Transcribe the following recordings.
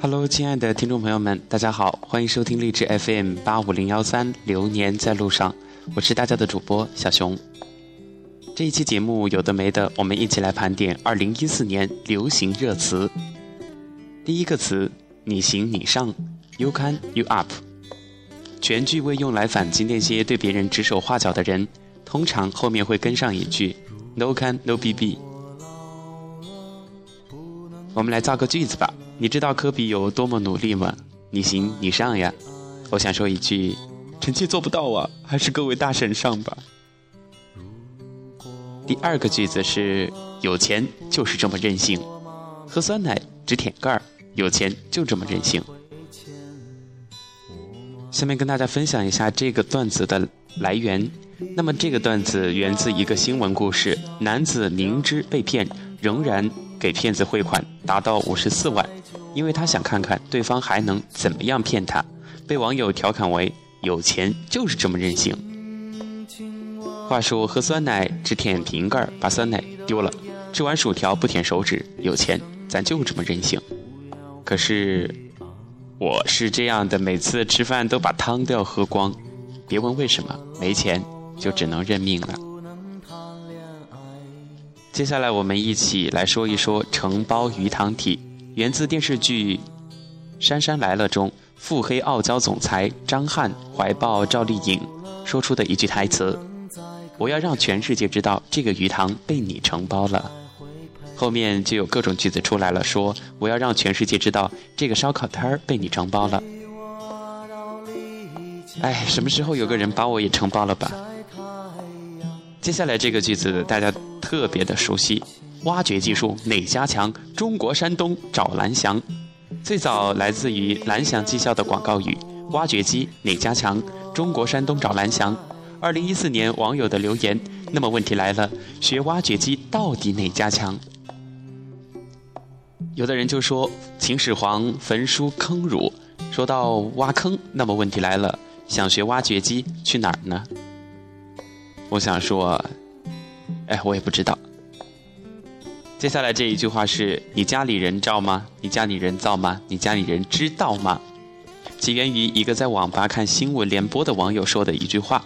Hello，亲爱的听众朋友们，大家好，欢迎收听励志 FM 八五零幺三《流年在路上》，我是大家的主播小熊。这一期节目有的没的，我们一起来盘点二零一四年流行热词。第一个词，你行你上，You can you up。全句为用来反击那些对别人指手画脚的人，通常后面会跟上一句 No can no bb。我们来造个句子吧。你知道科比有多么努力吗？你行你上呀！我想说一句，臣妾做不到啊，还是各位大神上吧。第二个句子是有钱就是这么任性，喝酸奶只舔盖儿，有钱就这么任性。下面跟大家分享一下这个段子的来源。那么这个段子源自一个新闻故事：男子明知被骗，仍然给骗子汇款，达到五十四万。因为他想看看对方还能怎么样骗他，被网友调侃为“有钱就是这么任性”。话说喝酸奶只舔瓶盖，把酸奶丢了；吃完薯条不舔手指，有钱咱就这么任性。可是我是这样的，每次吃饭都把汤都要喝光，别问为什么，没钱就只能认命了。接下来我们一起来说一说承包鱼塘体。源自电视剧《杉杉来了》中腹黑傲娇总裁张翰怀抱赵丽颖说出的一句台词：“我要让全世界知道这个鱼塘被你承包了。”后面就有各种句子出来了，说：“我要让全世界知道这个烧烤摊儿被你承包了。”哎，什么时候有个人把我也承包了吧？接下来这个句子大家特别的熟悉。挖掘技术哪家强？中国山东找蓝翔。最早来自于蓝翔技校的广告语：挖掘机哪家强？中国山东找蓝翔。二零一四年网友的留言，那么问题来了：学挖掘机到底哪家强？有的人就说秦始皇焚书坑儒。说到挖坑，那么问题来了：想学挖掘机去哪儿呢？我想说，哎，我也不知道。接下来这一句话是你家里人造吗？你家里人造吗？你家里人知道吗？起源于一个在网吧看新闻联播的网友说的一句话：“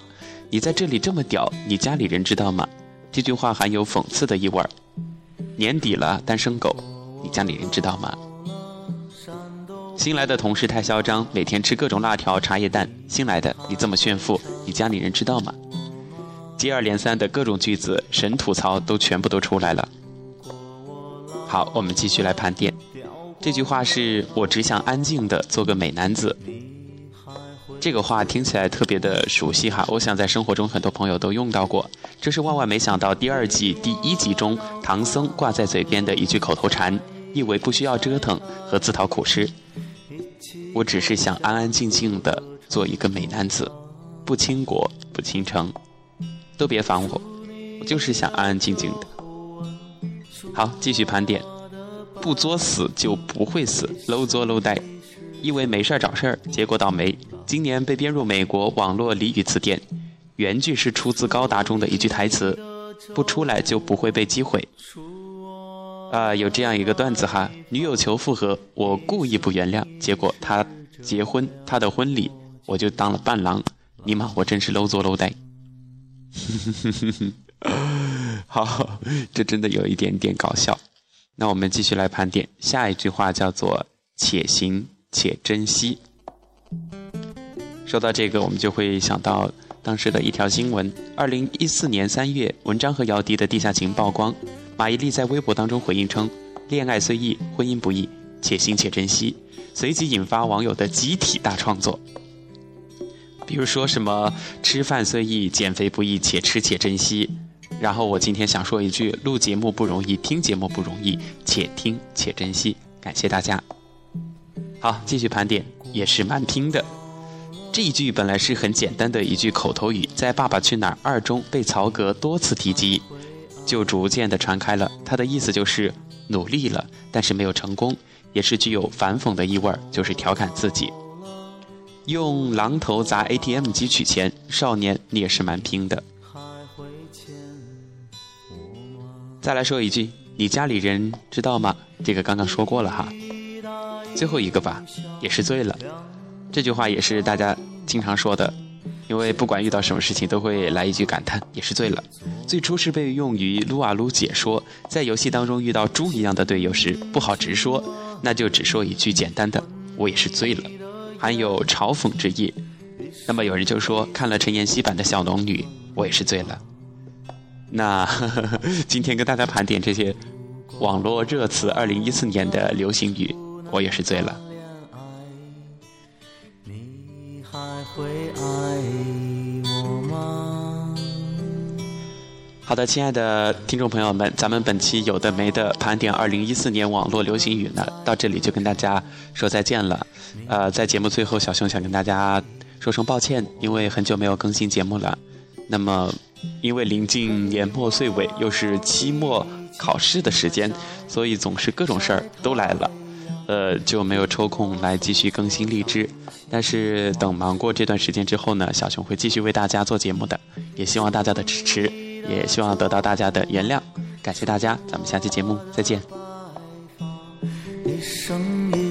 你在这里这么屌，你家里人知道吗？”这句话含有讽刺的意味儿。年底了，单身狗，你家里人知道吗？新来的同事太嚣张，每天吃各种辣条、茶叶蛋。新来的，你这么炫富，你家里人知道吗？接二连三的各种句子，神吐槽都全部都出来了。好，我们继续来盘点。这句话是我只想安静的做个美男子。这个话听起来特别的熟悉哈，我想在生活中很多朋友都用到过。这是万万没想到第二季第一集中唐僧挂在嘴边的一句口头禅，意为不需要折腾和自讨苦吃。我只是想安安静静的做一个美男子，不倾国不倾城，都别烦我，我就是想安安静静的。好，继续盘点，不作死就不会死搂作 low 呆，意为没事儿找事儿，结果倒霉。今年被编入美国网络俚语词典，原句是出自高达中的一句台词：不出来就不会被击毁。啊，有这样一个段子哈，女友求复合，我故意不原谅，结果他结婚，他的婚礼我就当了伴郎，尼玛，我真是搂作 low 呆。好，这真的有一点点搞笑。那我们继续来盘点下一句话，叫做“且行且珍惜”。说到这个，我们就会想到当时的一条新闻：二零一四年三月，文章和姚笛的地下情曝光。马伊琍在微博当中回应称：“恋爱虽易，婚姻不易，且行且珍惜。”随即引发网友的集体大创作。比如说什么“吃饭虽易，减肥不易，且吃且珍惜。”然后我今天想说一句：录节目不容易，听节目不容易，且听且珍惜。感谢大家。好，继续盘点，也是蛮拼的。这一句本来是很简单的一句口头语，在《爸爸去哪儿二》中被曹格多次提及，就逐渐的传开了。它的意思就是努力了，但是没有成功，也是具有反讽的意味儿，就是调侃自己。用榔头砸 ATM 机取钱，少年你也是蛮拼的。再来说一句，你家里人知道吗？这个刚刚说过了哈。最后一个吧，也是醉了。这句话也是大家经常说的，因为不管遇到什么事情都会来一句感叹，也是醉了。最初是被用于撸啊撸解说，在游戏当中遇到猪一样的队友时不好直说，那就只说一句简单的“我也是醉了”，含有嘲讽之意。那么有人就说看了陈妍希版的小龙女，我也是醉了。那呵呵 今天跟大家盘点这些网络热词，二零一四年的流行语，我也是醉了。你还会爱我吗好的，亲爱的听众朋友们，咱们本期有的没的盘点二零一四年网络流行语呢，到这里就跟大家说再见了。呃，在节目最后，小熊想跟大家说声抱歉，因为很久没有更新节目了。那么，因为临近年末岁尾，又是期末考试的时间，所以总是各种事儿都来了，呃，就没有抽空来继续更新荔枝。但是等忙过这段时间之后呢，小熊会继续为大家做节目的，也希望大家的支持。也希望得到大家的原谅，感谢大家，咱们下期节目再见。一生一